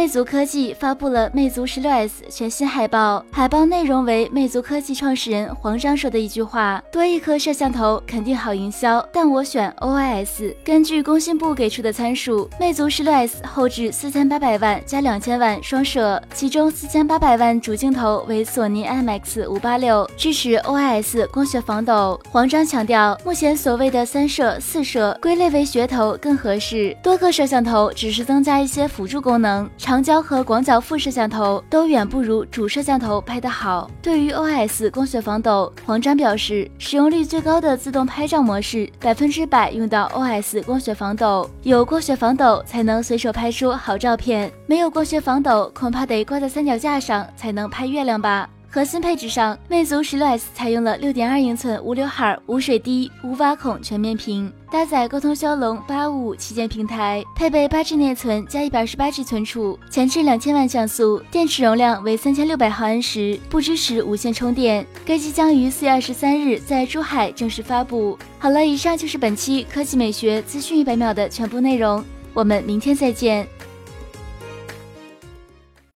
魅族科技发布了魅族十六 S 全新海报，海报内容为魅族科技创始人黄章说的一句话：“多一颗摄像头肯定好营销，但我选 OIS。”根据工信部给出的参数，魅族十六 S 后置四千八百万加两千万双摄，其中四千八百万主镜头为索尼 IMX 五八六，支持 OIS 光学防抖。黄章强调，目前所谓的三摄、四摄归类为噱头更合适，多个摄像头只是增加一些辅助功能。长焦和广角副摄像头都远不如主摄像头拍得好。对于 OS 光学防抖，黄章表示，使用率最高的自动拍照模式，百分之百用到 OS 光学防抖。有光学防抖才能随手拍出好照片，没有光学防抖，恐怕得挂在三脚架上才能拍月亮吧。核心配置上，魅族十六 S 采用了六点二英寸无刘海、无水滴、无挖孔全面屏，搭载高通骁龙八五五旗舰平台，配备八 G 内存加一百二十八 G 存储，前置两千万像素，电池容量为三千六百毫安时，不支持无线充电。该机将于四月二十三日在珠海正式发布。好了，以上就是本期科技美学资讯一百秒的全部内容，我们明天再见。